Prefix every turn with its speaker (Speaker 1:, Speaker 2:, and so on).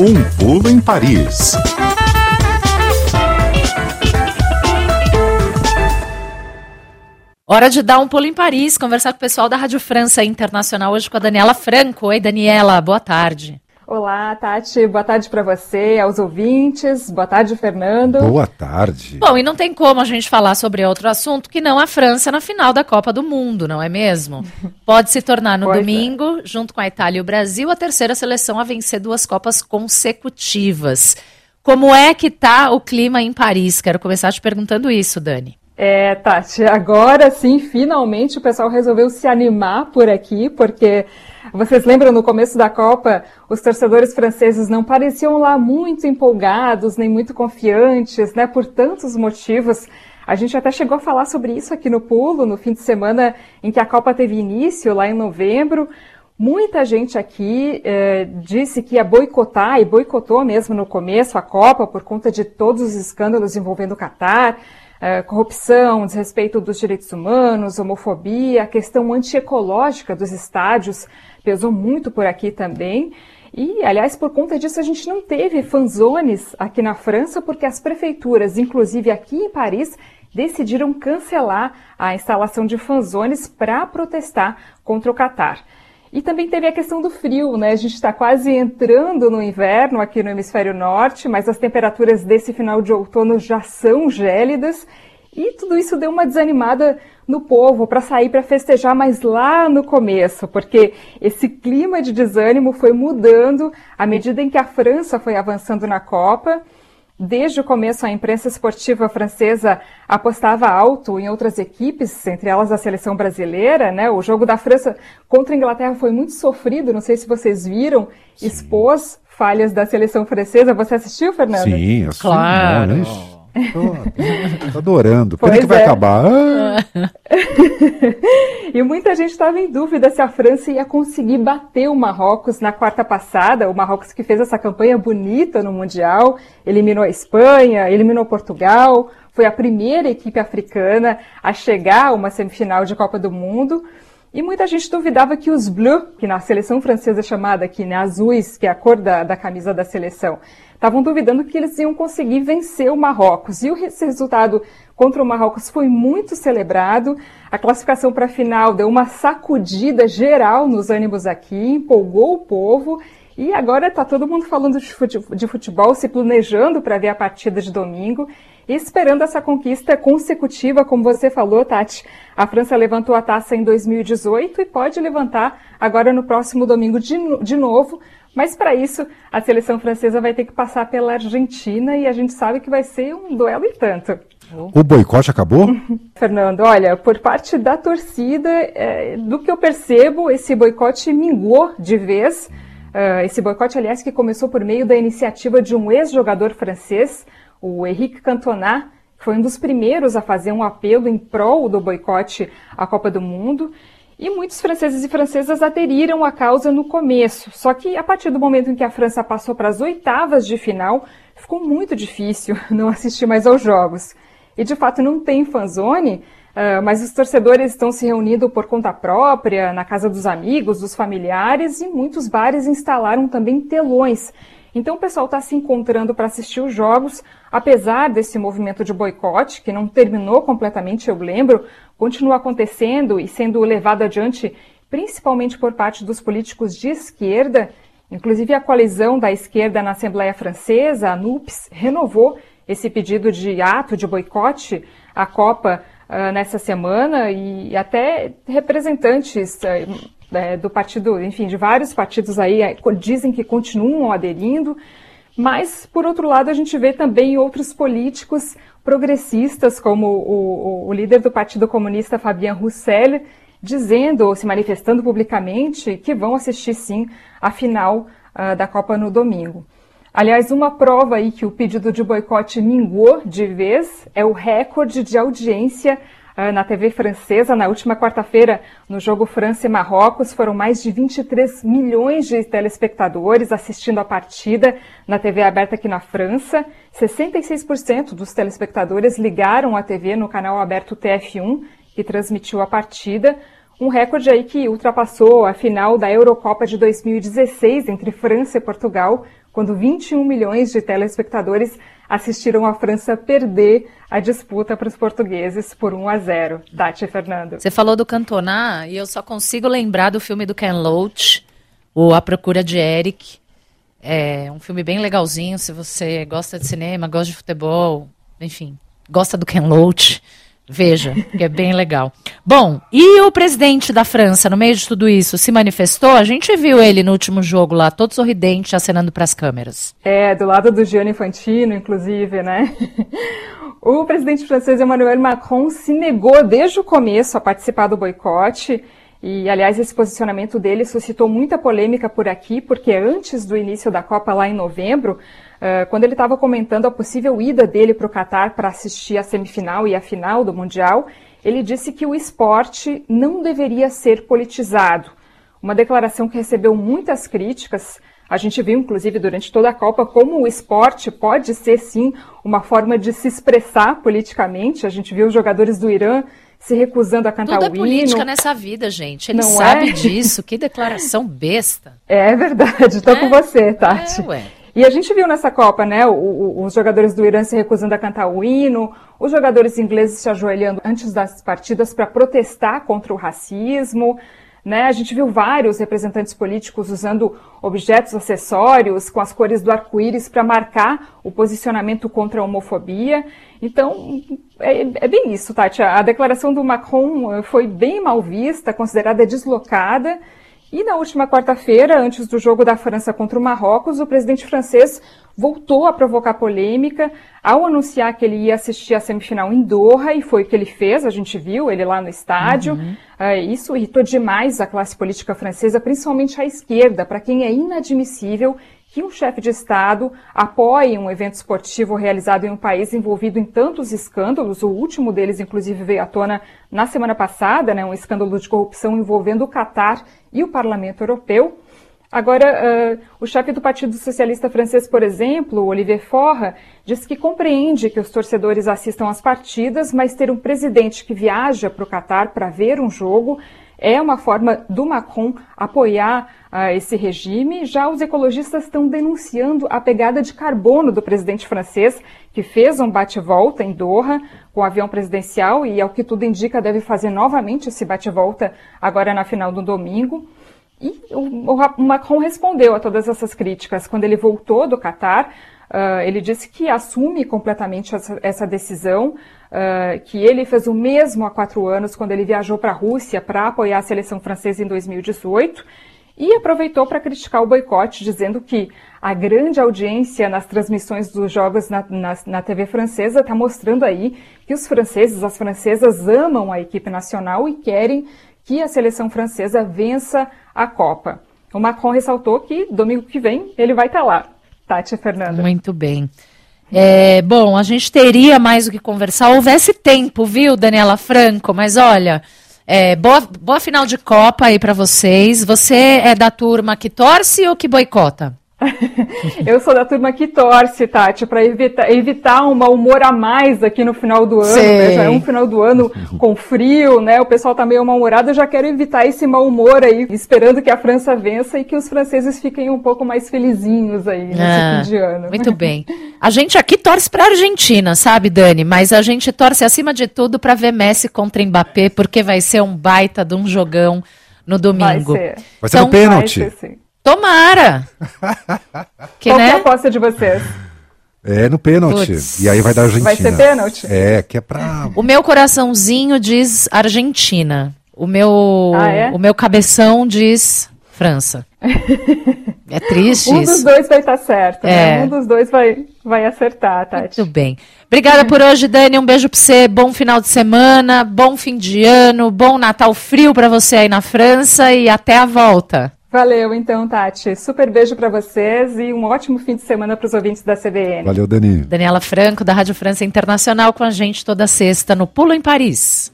Speaker 1: Um pulo em Paris.
Speaker 2: Hora de dar um pulo em Paris, conversar com o pessoal da Rádio França Internacional hoje com a Daniela Franco. Oi, Daniela, boa tarde.
Speaker 3: Olá, Tati. Boa tarde para você, aos ouvintes. Boa tarde, Fernando.
Speaker 4: Boa tarde.
Speaker 2: Bom, e não tem como a gente falar sobre outro assunto que não a França na final da Copa do Mundo, não é mesmo? Pode se tornar no pois é. domingo, é. junto com a Itália e o Brasil, a terceira seleção a vencer duas Copas consecutivas. Como é que tá o clima em Paris? Quero começar te perguntando isso, Dani.
Speaker 3: É, Tati, agora sim, finalmente o pessoal resolveu se animar por aqui, porque vocês lembram no começo da Copa, os torcedores franceses não pareciam lá muito empolgados, nem muito confiantes, né, por tantos motivos. A gente até chegou a falar sobre isso aqui no Pulo, no fim de semana em que a Copa teve início, lá em novembro. Muita gente aqui eh, disse que ia boicotar, e boicotou mesmo no começo a Copa, por conta de todos os escândalos envolvendo o Catar. É, corrupção, desrespeito dos direitos humanos, homofobia, a questão antiecológica dos estádios pesou muito por aqui também. E, aliás, por conta disso, a gente não teve fanzones aqui na França, porque as prefeituras, inclusive aqui em Paris, decidiram cancelar a instalação de fanzones para protestar contra o Catar. E também teve a questão do frio, né? A gente está quase entrando no inverno aqui no hemisfério norte, mas as temperaturas desse final de outono já são gélidas. E tudo isso deu uma desanimada no povo para sair para festejar mais lá no começo, porque esse clima de desânimo foi mudando à medida em que a França foi avançando na Copa. Desde o começo, a imprensa esportiva francesa apostava alto em outras equipes, entre elas a seleção brasileira. Né? O jogo da França contra a Inglaterra foi muito sofrido, não sei se vocês viram, Sim. expôs falhas da seleção francesa. Você assistiu, Fernando?
Speaker 4: Sim, assisti. Claro. Né? Tô, tô adorando. Quando é que vai é. acabar? Ah.
Speaker 3: e muita gente estava em dúvida se a França ia conseguir bater o Marrocos na quarta passada. O Marrocos que fez essa campanha bonita no Mundial, eliminou a Espanha, eliminou Portugal, foi a primeira equipe africana a chegar a uma semifinal de Copa do Mundo. E muita gente duvidava que os Bleus, que na seleção francesa é chamada aqui, né, azuis, que é a cor da, da camisa da seleção, estavam duvidando que eles iam conseguir vencer o Marrocos. E o resultado contra o Marrocos foi muito celebrado. A classificação para a final deu uma sacudida geral nos ânimos aqui, empolgou o povo. E agora está todo mundo falando de futebol, se planejando para ver a partida de domingo e esperando essa conquista consecutiva, como você falou, Tati. A França levantou a taça em 2018 e pode levantar agora no próximo domingo de, de novo, mas para isso, a seleção francesa vai ter que passar pela Argentina e a gente sabe que vai ser um duelo e tanto.
Speaker 4: O boicote acabou?
Speaker 3: Fernando, olha, por parte da torcida, é, do que eu percebo, esse boicote minguou de vez. Uh, esse boicote, aliás, que começou por meio da iniciativa de um ex-jogador francês, o Henrique Cantona, que foi um dos primeiros a fazer um apelo em prol do boicote à Copa do Mundo. E muitos franceses e francesas aderiram à causa no começo. Só que a partir do momento em que a França passou para as oitavas de final, ficou muito difícil não assistir mais aos jogos. E de fato não tem fanzone, uh, mas os torcedores estão se reunindo por conta própria, na casa dos amigos, dos familiares, e muitos bares instalaram também telões. Então o pessoal está se encontrando para assistir os jogos, apesar desse movimento de boicote, que não terminou completamente, eu lembro, continua acontecendo e sendo levado adiante principalmente por parte dos políticos de esquerda. Inclusive, a coalizão da esquerda na Assembleia Francesa, a NUPS, renovou esse pedido de ato de boicote à Copa uh, nessa semana e até representantes uh, do partido, enfim, de vários partidos aí uh, dizem que continuam aderindo. Mas, por outro lado, a gente vê também outros políticos progressistas, como o, o, o líder do Partido Comunista, Fabien Roussel, dizendo ou se manifestando publicamente que vão assistir sim a final uh, da Copa no domingo. Aliás, uma prova aí que o pedido de boicote minguou de vez é o recorde de audiência ah, na TV francesa. Na última quarta-feira, no jogo França e Marrocos, foram mais de 23 milhões de telespectadores assistindo a partida na TV aberta aqui na França. 66% dos telespectadores ligaram a TV no canal aberto TF1, que transmitiu a partida. um recorde aí que ultrapassou a final da Eurocopa de 2016 entre França e Portugal, quando 21 milhões de telespectadores assistiram a França perder a disputa para os portugueses por 1 a 0. Tati Fernando.
Speaker 2: Você falou do Cantona e eu só consigo lembrar do filme do Ken Loach, o A Procura de Eric. É um filme bem legalzinho, se você gosta de cinema, gosta de futebol, enfim, gosta do Ken Loach. Veja, que é bem legal. Bom, e o presidente da França, no meio de tudo isso, se manifestou? A gente viu ele no último jogo lá, todo sorridente, acenando para as câmeras.
Speaker 3: É, do lado do Gianni Infantino, inclusive, né? O presidente francês Emmanuel Macron se negou desde o começo a participar do boicote. E, aliás, esse posicionamento dele suscitou muita polêmica por aqui, porque antes do início da Copa, lá em novembro, uh, quando ele estava comentando a possível ida dele para o Catar para assistir a semifinal e a final do Mundial, ele disse que o esporte não deveria ser politizado. Uma declaração que recebeu muitas críticas. A gente viu, inclusive, durante toda a Copa, como o esporte pode ser, sim, uma forma de se expressar politicamente. A gente viu os jogadores do Irã se recusando a cantar
Speaker 2: Tudo
Speaker 3: o
Speaker 2: é
Speaker 3: hino.
Speaker 2: política nessa vida, gente. Ele
Speaker 3: Não
Speaker 2: sabe
Speaker 3: é?
Speaker 2: disso. Que declaração besta.
Speaker 3: É verdade, estou
Speaker 2: É?
Speaker 3: com você, Tati.
Speaker 2: É, ué.
Speaker 3: E a gente viu nessa Copa, né, o- o- os jogadores do Irã se recusando a cantar o hino, os jogadores ingleses se ajoelhando antes das partidas para protestar contra o racismo. Né? A gente viu vários representantes políticos usando objetos acessórios com as cores do arco-íris para marcar o posicionamento contra a homofobia. Então, é, é bem isso, Tati. A declaração do Macron eh, foi bem mal vista, considerada deslocada. E na última quarta-feira, antes do jogo da França contra o Marrocos, o presidente francês voltou a provocar polêmica ao anunciar que ele ia assistir a semifinal em Doha, e foi o que ele fez, a gente viu ele lá no estádio. Ah, isso irritou demais a classe política francesa, principalmente a esquerda, para quem é inadmissível que um chefe de Estado apoie um evento esportivo realizado em um país envolvido em tantos escândalos. O último deles, inclusive, veio à tona na semana passada, né, um escândalo de corrupção envolvendo o Catar e o Parlamento Europeu. Agora, ah, o chefe do Partido Socialista francês, por exemplo, Olivier Faure, diz que compreende que os torcedores assistam às partidas, mas ter um presidente que viaja para o Catar para ver um jogo é uma forma do Macron apoiar ah, esse regime. Já os ecologistas estão denunciando a pegada de carbono do presidente francês, que fez um bate-volta em Doha com o avião presidencial e, ao que tudo indica, deve fazer novamente esse bate-volta agora na final do domingo. E o, Macron respondeu a todas essas críticas. Quando ele voltou do Catar, uh, ele disse que assume completamente essa, essa decisão, uh, que ele fez o mesmo há quatro anos, quando ele viajou para a Rússia para apoiar a seleção francesa em 2018, e aproveitou para criticar o boicote, dizendo que a grande audiência nas transmissões dos jogos na, na, na TV francesa está mostrando aí que os franceses, as francesas amam a equipe nacional e querem que a seleção francesa vença a Copa. O Macron ressaltou que domingo que vem ele vai estar lá. Tati Fernanda.
Speaker 2: Muito bem. É, bom, a gente teria mais o que conversar, houvesse tempo, viu, Daniela Franco? Mas olha, é, boa, boa final de Copa aí para vocês. Você é da turma que torce ou que boicota?
Speaker 3: Eu sou da turma que torce, Tati, para evitar, evitar um mau humor a mais aqui no final do ano. Né? Já é um final do ano com frio, né? O pessoal tá meio mal-humorado. Eu já quero evitar esse mau humor aí, esperando que a França vença e que os franceses fiquem um pouco mais felizinhos aí nesse
Speaker 2: Ah,
Speaker 3: fim de ano.
Speaker 2: Muito bem. A gente aqui torce para Argentina, sabe, Dani? Mas a gente torce acima de tudo para ver Messi contra Mbappé, porque vai ser um baita de um jogão no domingo.
Speaker 3: Vai ser.
Speaker 4: Vai ser
Speaker 2: Então,
Speaker 4: no pênalti.
Speaker 3: Vai ser, sim.
Speaker 2: Tomara! Que,
Speaker 3: Qual que é a
Speaker 2: né?
Speaker 3: aposta de vocês?
Speaker 4: É no pênalti.
Speaker 2: Puts.
Speaker 4: E aí vai dar Argentina.
Speaker 3: Vai ser pênalti?
Speaker 4: É, que é pra.
Speaker 2: O meu coraçãozinho diz Argentina. O meu,
Speaker 3: Ah, é?
Speaker 2: o meu cabeção diz França. É triste
Speaker 3: Um dos
Speaker 2: isso.
Speaker 3: dois vai estar certo,
Speaker 2: É.
Speaker 3: né? Um dos dois vai, vai acertar, Tati.
Speaker 2: Muito bem. Obrigada por hoje, Dani. Um beijo pra você. Bom final de semana, bom fim de ano, bom Natal frio pra você aí na França e até a volta.
Speaker 3: Valeu, então, Tati. Super beijo para vocês e um ótimo fim de semana para os ouvintes da CBN.
Speaker 4: Valeu, Dani.
Speaker 2: Daniela Franco, da Rádio França Internacional, com a gente toda sexta no Pulo em Paris.